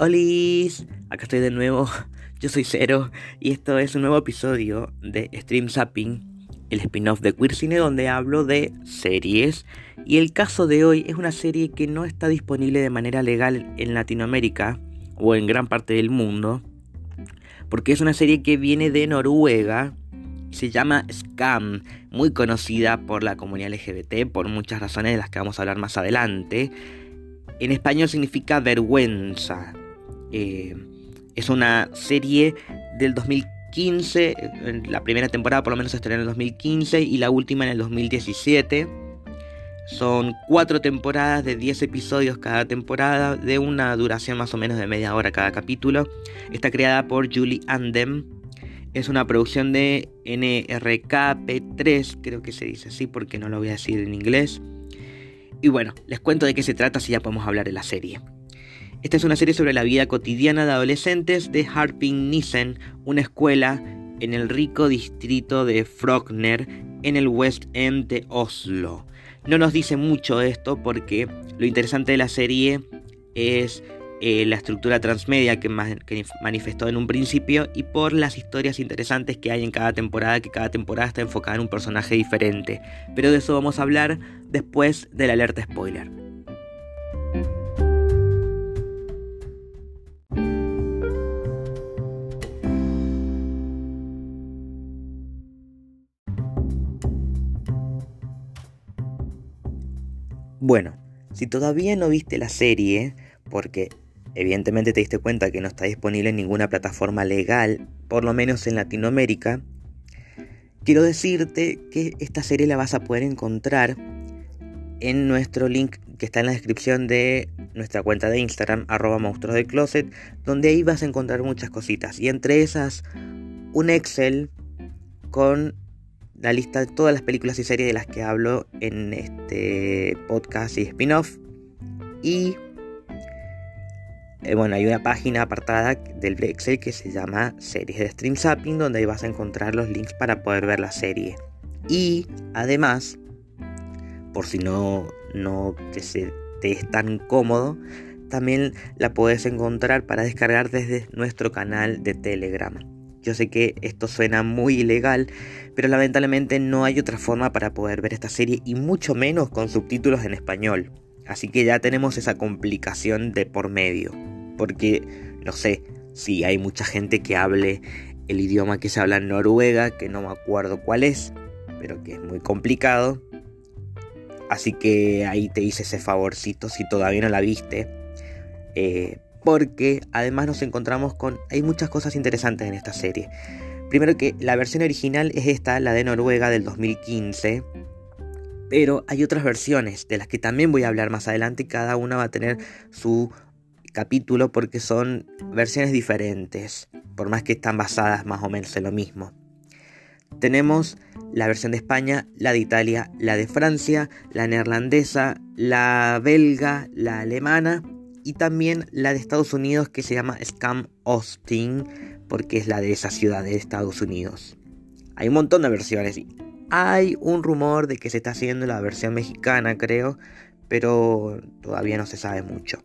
Hola, acá estoy de nuevo. Yo soy Cero y esto es un nuevo episodio de Stream Zapping, el spin-off de Queer Cine donde hablo de series. Y el caso de hoy es una serie que no está disponible de manera legal en Latinoamérica o en gran parte del mundo, porque es una serie que viene de Noruega. Se llama Scam, muy conocida por la comunidad LGBT por muchas razones de las que vamos a hablar más adelante. En español significa vergüenza. Eh, es una serie del 2015, la primera temporada por lo menos se estrenó en el 2015 y la última en el 2017. Son cuatro temporadas de 10 episodios cada temporada, de una duración más o menos de media hora cada capítulo. Está creada por Julie Andem. Es una producción de NRKP3, creo que se dice así porque no lo voy a decir en inglés. Y bueno, les cuento de qué se trata si ya podemos hablar de la serie. Esta es una serie sobre la vida cotidiana de adolescentes de Harping Nissen, una escuela en el rico distrito de Frogner, en el West End de Oslo. No nos dice mucho esto porque lo interesante de la serie es eh, la estructura transmedia que, que, manifestó en un principio y por las historias interesantes que hay en cada temporada, que cada temporada está enfocada en un personaje diferente. Pero de eso vamos a hablar después de la alerta spoiler. Bueno, si todavía no viste la serie, porque evidentemente te diste cuenta que no está disponible en ninguna plataforma legal, por lo menos en Latinoamérica, quiero decirte que esta serie la vas a poder encontrar en nuestro link que está en la descripción de nuestra cuenta de Instagram, arroba monstruos de closet, donde ahí vas a encontrar muchas cositas. Y entre esas, un Excel con la lista de todas las películas y series de las que hablo en este podcast y spin-off. Y eh, bueno, hay una página apartada del Excel que se llama Series de Stream Zapping, donde ahí vas a encontrar los links para poder ver la serie. Y además, por si no, no te, te es tan cómodo, también la puedes encontrar para descargar desde nuestro canal de Telegram. Yo sé que esto suena muy ilegal, pero lamentablemente no hay otra forma para poder ver esta serie y mucho menos con subtítulos en español. Así que ya tenemos esa complicación de por medio. Porque, no sé, si hay mucha gente que hable el idioma que se habla en Noruega, que no me acuerdo cuál es, pero que es muy complicado. Así que ahí te hice ese favorcito si todavía no la viste. Eh, porque además nos encontramos con... Hay muchas cosas interesantes en esta serie. Primero que la versión original es esta, la de Noruega del 2015. Pero hay otras versiones de las que también voy a hablar más adelante y cada una va a tener su capítulo porque son versiones diferentes, por más que están basadas más o menos en lo mismo. Tenemos la versión de España, la de Italia, la de Francia, la neerlandesa, la belga, la alemana y también la de Estados Unidos que se llama Scam Austin porque es la de esa ciudad de Estados Unidos. Hay un montón de versiones. Hay un rumor de que se está haciendo la versión mexicana, creo, pero todavía no se sabe mucho.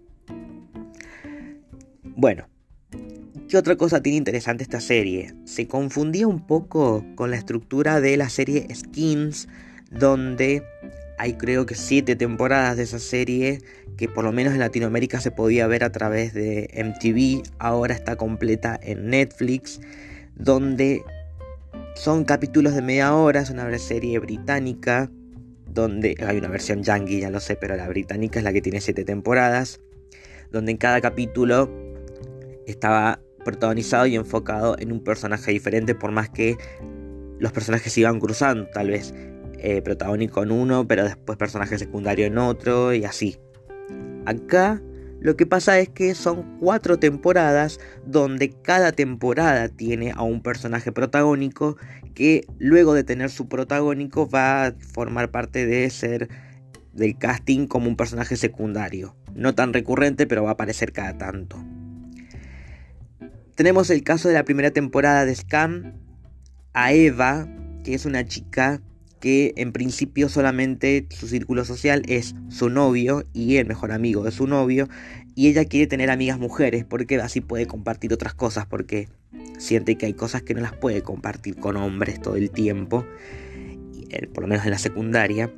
Bueno, ¿qué otra cosa tiene interesante esta serie? Se confundía un poco con la estructura de la serie Skins, donde hay creo que siete temporadas de esa serie que por lo menos en Latinoamérica se podía ver a través de MTV, ahora está completa en Netflix, donde son capítulos de media hora, es una serie británica, donde hay una versión yankee, ya lo sé, pero la británica es la que tiene siete temporadas, donde en cada capítulo estaba protagonizado y enfocado en un personaje diferente, por más que los personajes se iban cruzando, tal vez eh, protagónico en uno, pero después personaje secundario en otro y así. Acá lo que pasa es que son cuatro temporadas donde cada temporada tiene a un personaje protagónico que luego de tener su protagónico va a formar parte de ser del casting como un personaje secundario. No tan recurrente, pero va a aparecer cada tanto. Tenemos el caso de la primera temporada de Scam, a Eva, que es una chica que en principio solamente su círculo social es su novio y el mejor amigo de su novio y ella quiere tener amigas mujeres porque así puede compartir otras cosas, porque siente que hay cosas que no las puede compartir con hombres todo el tiempo, por lo menos en la secundaria.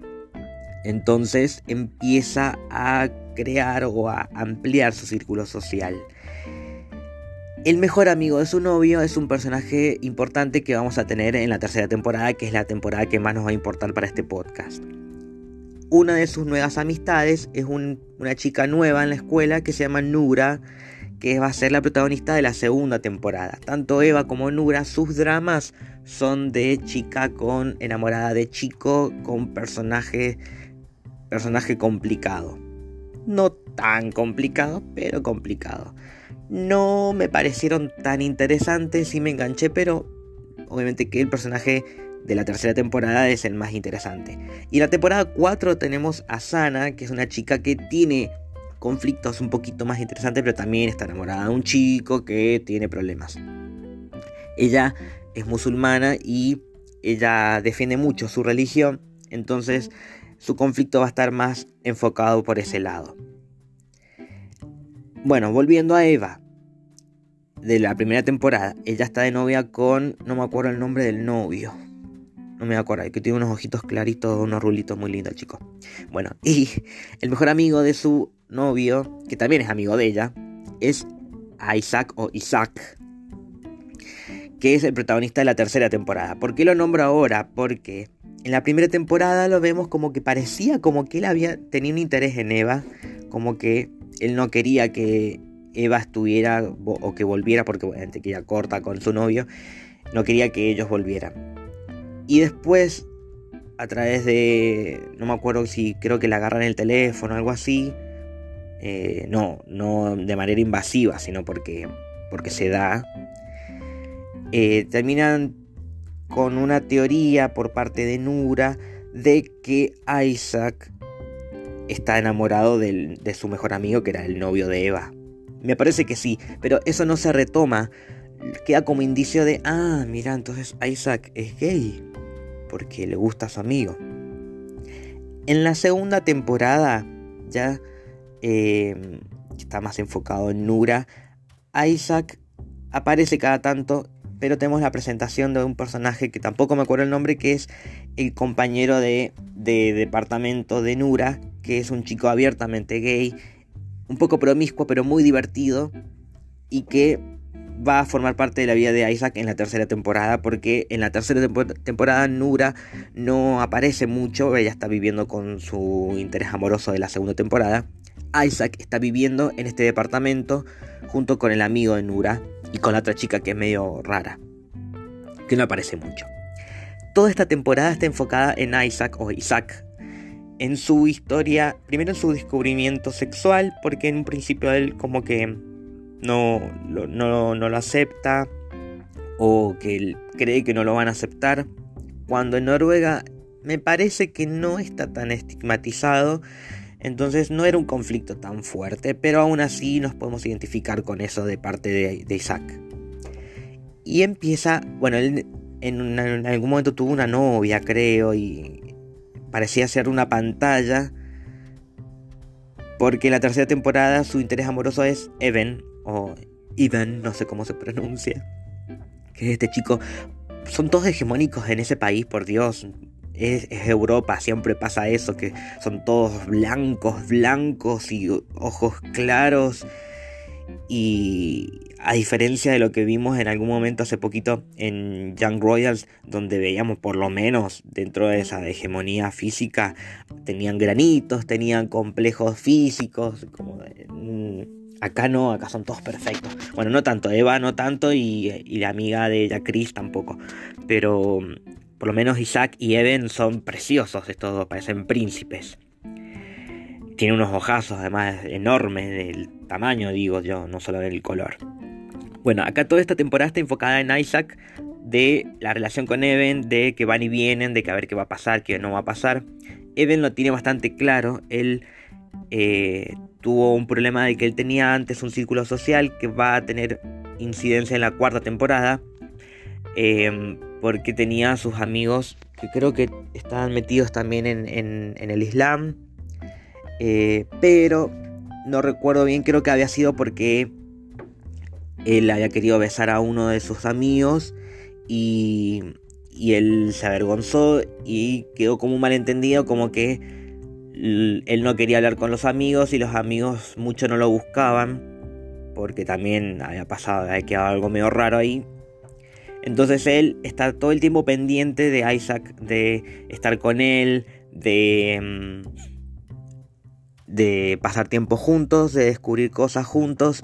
Entonces empieza a crear o a ampliar su círculo social. El mejor amigo de su novio es un personaje importante que vamos a tener en la tercera temporada, que es la temporada que más nos va a importar para este podcast. Una de sus nuevas amistades es una chica nueva en la escuela que se llama Nura, que va a ser la protagonista de la segunda temporada. Tanto Eva como Nura, sus dramas son de chica con enamorada de chico, con personaje, personaje complicado. No tan complicado, pero complicado. No me parecieron tan interesantes y me enganché, pero obviamente que el personaje de la tercera temporada es el más interesante. Y en la temporada 4 tenemos a Sana, que es una chica que tiene conflictos un poquito más interesantes, pero también está enamorada de un chico que tiene problemas. Ella es musulmana y ella defiende mucho su religión, entonces su conflicto va a estar más enfocado por ese lado. Bueno, volviendo a Eva, de la primera temporada, ella está de novia con, no me acuerdo el nombre del novio. No me acuerdo, que tiene unos ojitos claritos, unos rulitos muy lindos, chico. Bueno, y el mejor amigo de su novio, que también es amigo de ella, es Isaac o Isaac, que es el protagonista de la tercera temporada. ¿Por qué lo nombro ahora? Porque en la primera temporada lo vemos como que parecía como que él había tenido un interés en Eva, como que él no quería que Eva estuviera o que volviera, porque obviamente que ella corta con su novio, no quería que ellos volvieran. Y después, a través de, no me acuerdo si creo que la agarran el teléfono algo así, eh, no, no de manera invasiva, sino porque, porque se da, eh, terminan con una teoría por parte de Nura de que Isaac está enamorado de su mejor amigo, que era el novio de Eva. Me parece que sí, pero eso no se retoma. Queda como indicio de, ah, mira, entonces Isaac es gay, porque le gusta a su amigo. En la segunda temporada, ya em, está más enfocado en Nura, Isaac aparece cada tanto pero tenemos la presentación de un personaje que tampoco me acuerdo el nombre, que es el compañero de departamento de Nura, que es un chico abiertamente gay, un poco promiscuo, pero muy divertido, y que va a formar parte de la vida de Isaac en la tercera temporada, porque en la tercera temporada Nura no aparece mucho, ella está viviendo con su interés amoroso de la segunda temporada. Isaac está viviendo en este departamento junto con el amigo de Nura, y con la otra chica que es medio rara, que no aparece mucho. Toda esta temporada está enfocada en Isaac o Isaac, en su historia, primero en su descubrimiento sexual, porque en un principio él como que no, no, lo acepta o que cree que no lo van a aceptar, cuando en Noruega me parece que no está tan estigmatizado entonces no era un conflicto tan fuerte, pero aún así nos podemos identificar con eso de parte de, Isaac. Y empieza, bueno, él en, algún momento tuvo una novia, creo, y parecía ser una pantalla, porque en la tercera temporada su interés amoroso es Evan, o Ivan, no sé cómo se pronuncia, que es este chico. Son todos hegemónicos en ese país, por Dios es, Europa, siempre pasa eso, que son todos blancos, blancos y ojos claros. Y a diferencia de lo que vimos en algún momento hace poquito en Young Royals, donde veíamos por lo menos dentro de esa hegemonía física, tenían granitos, tenían complejos físicos, como mm, acá no, acá son todos perfectos. Bueno, no tanto, Eva no tanto y, la amiga de ella, Chris, tampoco. Pero por lo menos Isaac y Eden son preciosos, estos dos parecen príncipes. Tiene unos ojazos además enormes del tamaño, digo yo, no solo del color. Bueno, acá toda esta temporada está enfocada en Isaac, de la relación con Even, de que van y vienen, de que a ver qué va a pasar, qué no va a pasar. Even lo tiene bastante claro, él eh, tuvo un problema de que él tenía antes un círculo social que va a tener incidencia en la cuarta temporada. Eh, porque tenía sus amigos que creo que estaban metidos también en, el Islam, eh, pero no recuerdo bien, creo que había sido porque él había querido besar a uno de sus amigos y, y él se avergonzó y quedó como un malentendido, como que él no quería hablar con los amigos y los amigos mucho no lo buscaban porque también había pasado, había quedado algo medio raro ahí. Entonces él está todo el tiempo pendiente de Isaac, de estar con él, de, mm, de pasar tiempo juntos, de descubrir cosas juntos.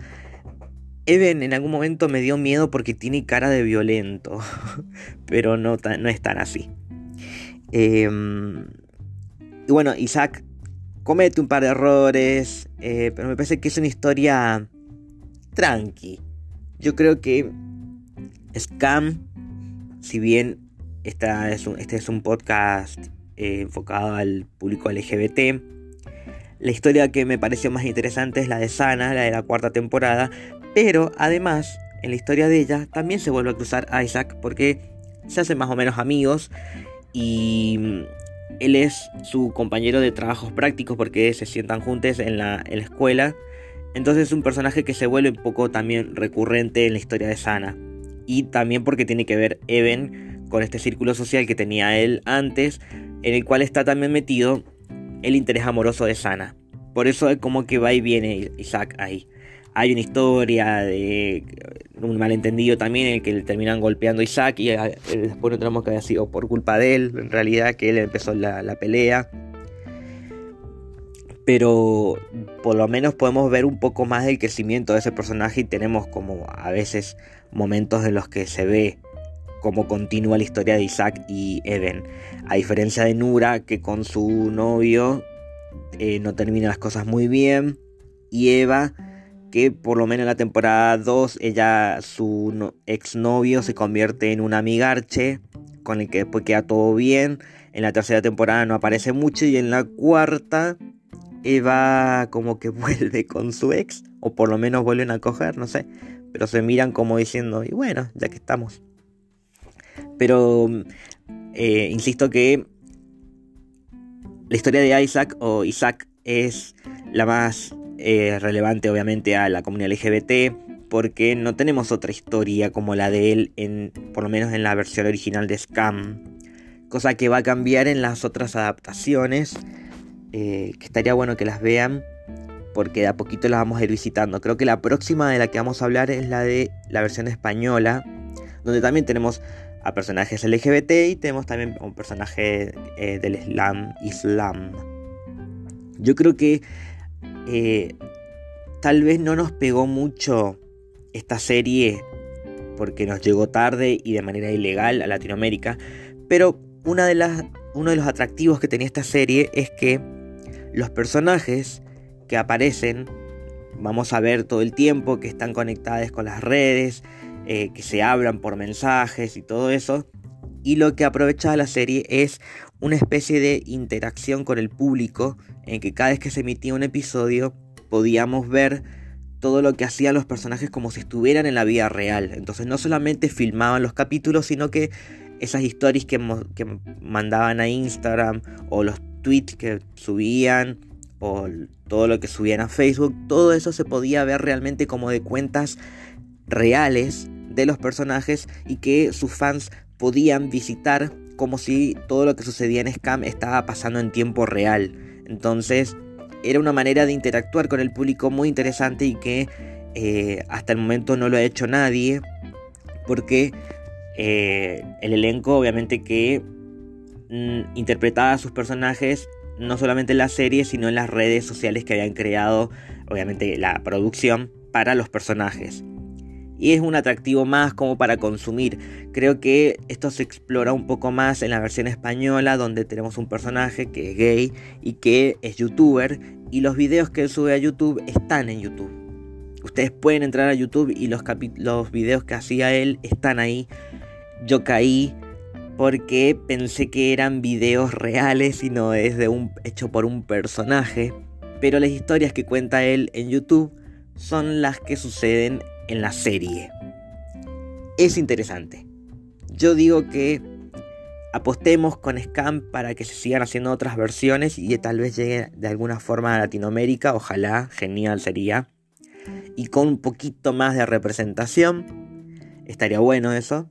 Evan en algún momento me dio miedo porque tiene cara de violento, pero no, no es tan así. Em, y bueno, Isaac comete un par de errores, eh, pero me parece que es una historia tranqui. Yo creo que Scam, si bien esta es un, este es un podcast eh, enfocado al público LGBT, la historia que me pareció más interesante es la de Sana, la de la cuarta temporada, pero además, en la historia de ella también se vuelve a cruzar Isaac porque se hacen más o menos amigos y mm, él es su compañero de trabajos prácticos porque se sientan juntos en la, en la escuela. Entonces es un personaje que se vuelve un poco también recurrente en la historia de Sana. Y también porque tiene que ver Evan con este círculo social que tenía él antes, en el cual está también metido el interés amoroso de Sana. Por eso es como que va y viene Isaac ahí hay una historia de un malentendido también en el que le terminan golpeando a Isaac y eh, después no tenemos que haya sido por culpa de él, en realidad que él empezó la, pelea. Pero por lo menos podemos ver un poco más del crecimiento de ese personaje y tenemos como a veces momentos en los que se ve cómo continúa la historia de Isaac y Eden. A diferencia de Nura, que con su novio eh, no termina las cosas muy bien. Y Eva que por lo menos en la temporada 2 ella, su exnovio se convierte en un amigarche con el que después queda todo bien. En la tercera temporada no aparece mucho y en la cuarta Eva como que vuelve con su ex o por lo menos vuelven a coger, no sé, pero se miran como diciendo, y bueno, ya que estamos. Pero eh, insisto que la historia de Isaac o Isaac es la más es relevante obviamente a la comunidad LGBT porque no tenemos otra historia como la de él en por lo menos en la versión original de Scam cosa que va a cambiar en las otras adaptaciones eh, que estaría bueno que las vean porque de a poquito las vamos a ir visitando. Creo que la próxima de la que vamos a hablar es la de la versión española donde también tenemos a personajes LGBT y tenemos también un personaje eh, del Islam Islam. Yo creo que eh, tal vez no nos pegó mucho esta serie porque nos llegó tarde y de manera ilegal a Latinoamérica, pero una de las, uno de los atractivos que tenía esta serie es que los personajes que aparecen, vamos a ver todo el tiempo, que están conectados con las redes, eh, que se hablan por mensajes y todo eso, y lo que aprovechaba la serie es una especie de interacción con el público en que cada vez que se emitía un episodio podíamos ver todo lo que hacían los personajes como si estuvieran en la vida real. Entonces no solamente filmaban los capítulos, sino que esas historias que mandaban a Instagram o los tweets que subían o todo lo que subían a Facebook, todo eso se podía ver realmente como de cuentas reales de los personajes y que sus fans podían visitar como si todo lo que sucedía en Scam estaba pasando en tiempo real. Entonces era una manera de interactuar con el público muy interesante y que eh, hasta el momento no lo ha hecho nadie porque eh, el elenco obviamente que mm, interpretaba a sus personajes no solamente en la serie sino en las redes sociales que habían creado obviamente la producción para los personajes y es un atractivo más como para consumir. Creo que esto se explora un poco más en la versión española donde tenemos un personaje que es gay y que es youtuber y los videos que él sube a YouTube están en YouTube. Ustedes pueden entrar a YouTube y los, los videos que hacía él están ahí. Yo caí porque pensé que eran videos reales y no es de un hecho por un personaje. Pero las historias que cuenta él en YouTube son las que suceden en la serie. Es interesante. Yo digo que apostemos con Scam para que se sigan haciendo otras versiones y tal vez llegue de alguna forma a Latinoamérica, ojalá, genial sería. Y con un poquito más de representación, estaría bueno eso.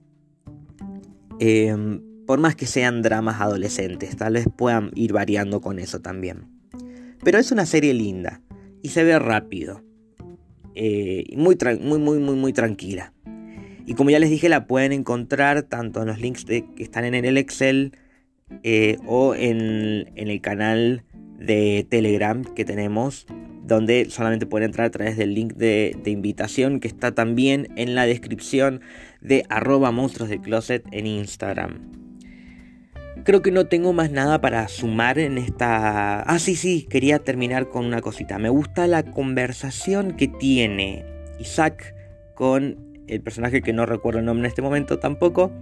Em, por más que sean dramas adolescentes, tal vez puedan ir variando con eso también. Pero es una serie linda y se ve rápido. Eh, muy, muy, muy, muy, muy tranquila. Y como ya les dije, la pueden encontrar tanto en los links que están en el Excel eh, o en, el canal de Telegram que tenemos, donde solamente pueden entrar a través del link de, de invitación que está también en la descripción de arroba monstruos de closet en Instagram. Creo que no tengo más nada para sumar en esta... Ah, sí, sí, quería terminar con una cosita. Me gusta la conversación que tiene Isaac con el personaje que no recuerdo el nombre en este momento tampoco,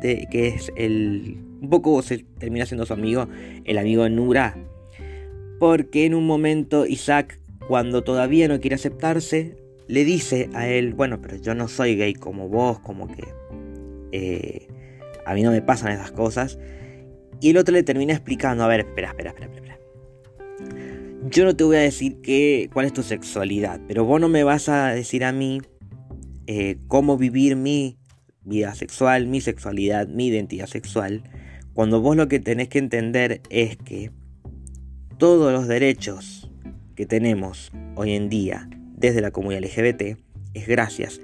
de, que es el... Un poco se termina siendo su amigo, el amigo Nura. Porque en un momento Isaac, cuando todavía no quiere aceptarse, le dice a él, bueno, pero yo no soy gay como vos, como que... Eh, a mí no me pasan esas cosas. Y el otro le termina explicando, a ver, espera, espera, espera, espera. Yo no te voy a decir cuál es tu sexualidad, pero vos no me vas a decir a mí eh, cómo vivir mi vida sexual, mi sexualidad, mi identidad sexual, cuando vos lo que tenés que entender es que todos los derechos que tenemos hoy en día desde la comunidad LGBT es gracias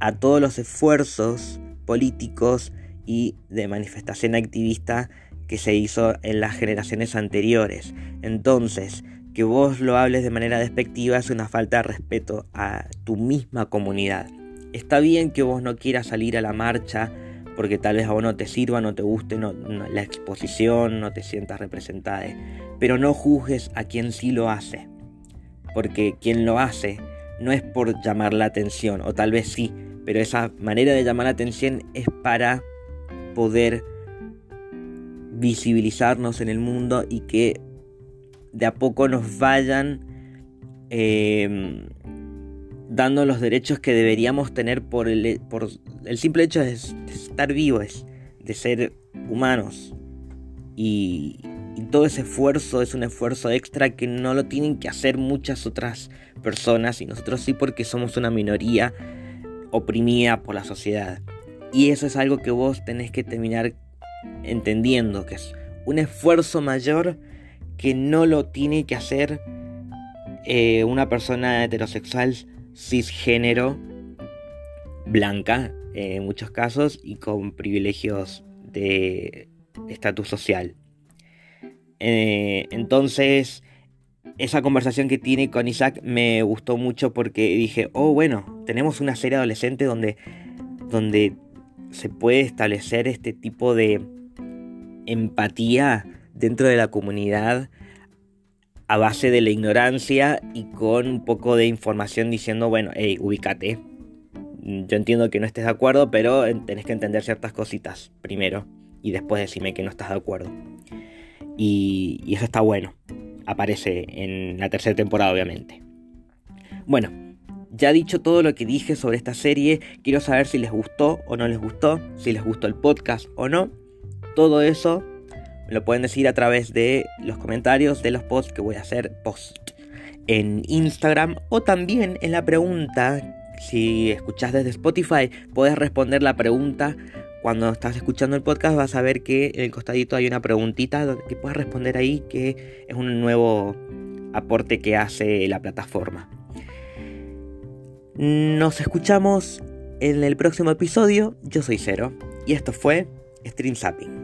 a todos los esfuerzos políticos y de manifestación activista que se hizo en las generaciones anteriores. Entonces, que vos lo hables de manera despectiva es una falta de respeto a tu misma comunidad. Está bien que vos no quieras salir a la marcha porque tal vez a vos no te sirva, no te guste la exposición, no te sientas representada, pero no juzgues a quien sí lo hace, porque quien lo hace no es por llamar la atención, o tal vez sí, pero esa manera de llamar la atención es para poder visibilizarnos en el mundo y que de a poco nos vayan em, dando los derechos que deberíamos tener por el, por el simple hecho de, estar vivos, de ser humanos. Y, y todo ese esfuerzo es un esfuerzo extra que no lo tienen que hacer muchas otras personas y nosotros sí porque somos una minoría oprimida por la sociedad. Y eso es algo que vos tenés que terminar entendiendo, que es un esfuerzo mayor que no lo tiene que hacer eh, una persona heterosexual cisgénero blanca en muchos casos y con privilegios de estatus social. Eh, entonces, esa conversación que tiene con Isaac me gustó mucho porque dije, oh bueno, tenemos una serie adolescente donde, donde se puede establecer este tipo de empatía dentro de la comunidad a base de la ignorancia y con un poco de información diciendo, bueno, hey, ubícate. Yo entiendo que no estés de acuerdo, pero tenés que entender ciertas cositas primero y después decirme que no estás de acuerdo. Y, y eso está bueno. Aparece en la tercera temporada, obviamente. Bueno, ya dicho todo lo que dije sobre esta serie, quiero saber si les gustó o no les gustó, si les gustó el podcast o no. Todo eso lo pueden decir a través de los comentarios de los posts que voy a hacer post en Instagram o también en la pregunta. Si escuchas desde Spotify, puedes responder la pregunta. Cuando estás escuchando el podcast vas a ver que en el costadito hay una preguntita que puedes responder ahí que es un nuevo aporte que hace la plataforma. Nos escuchamos en el próximo episodio. Yo soy Cero y esto fue Stream Zapping.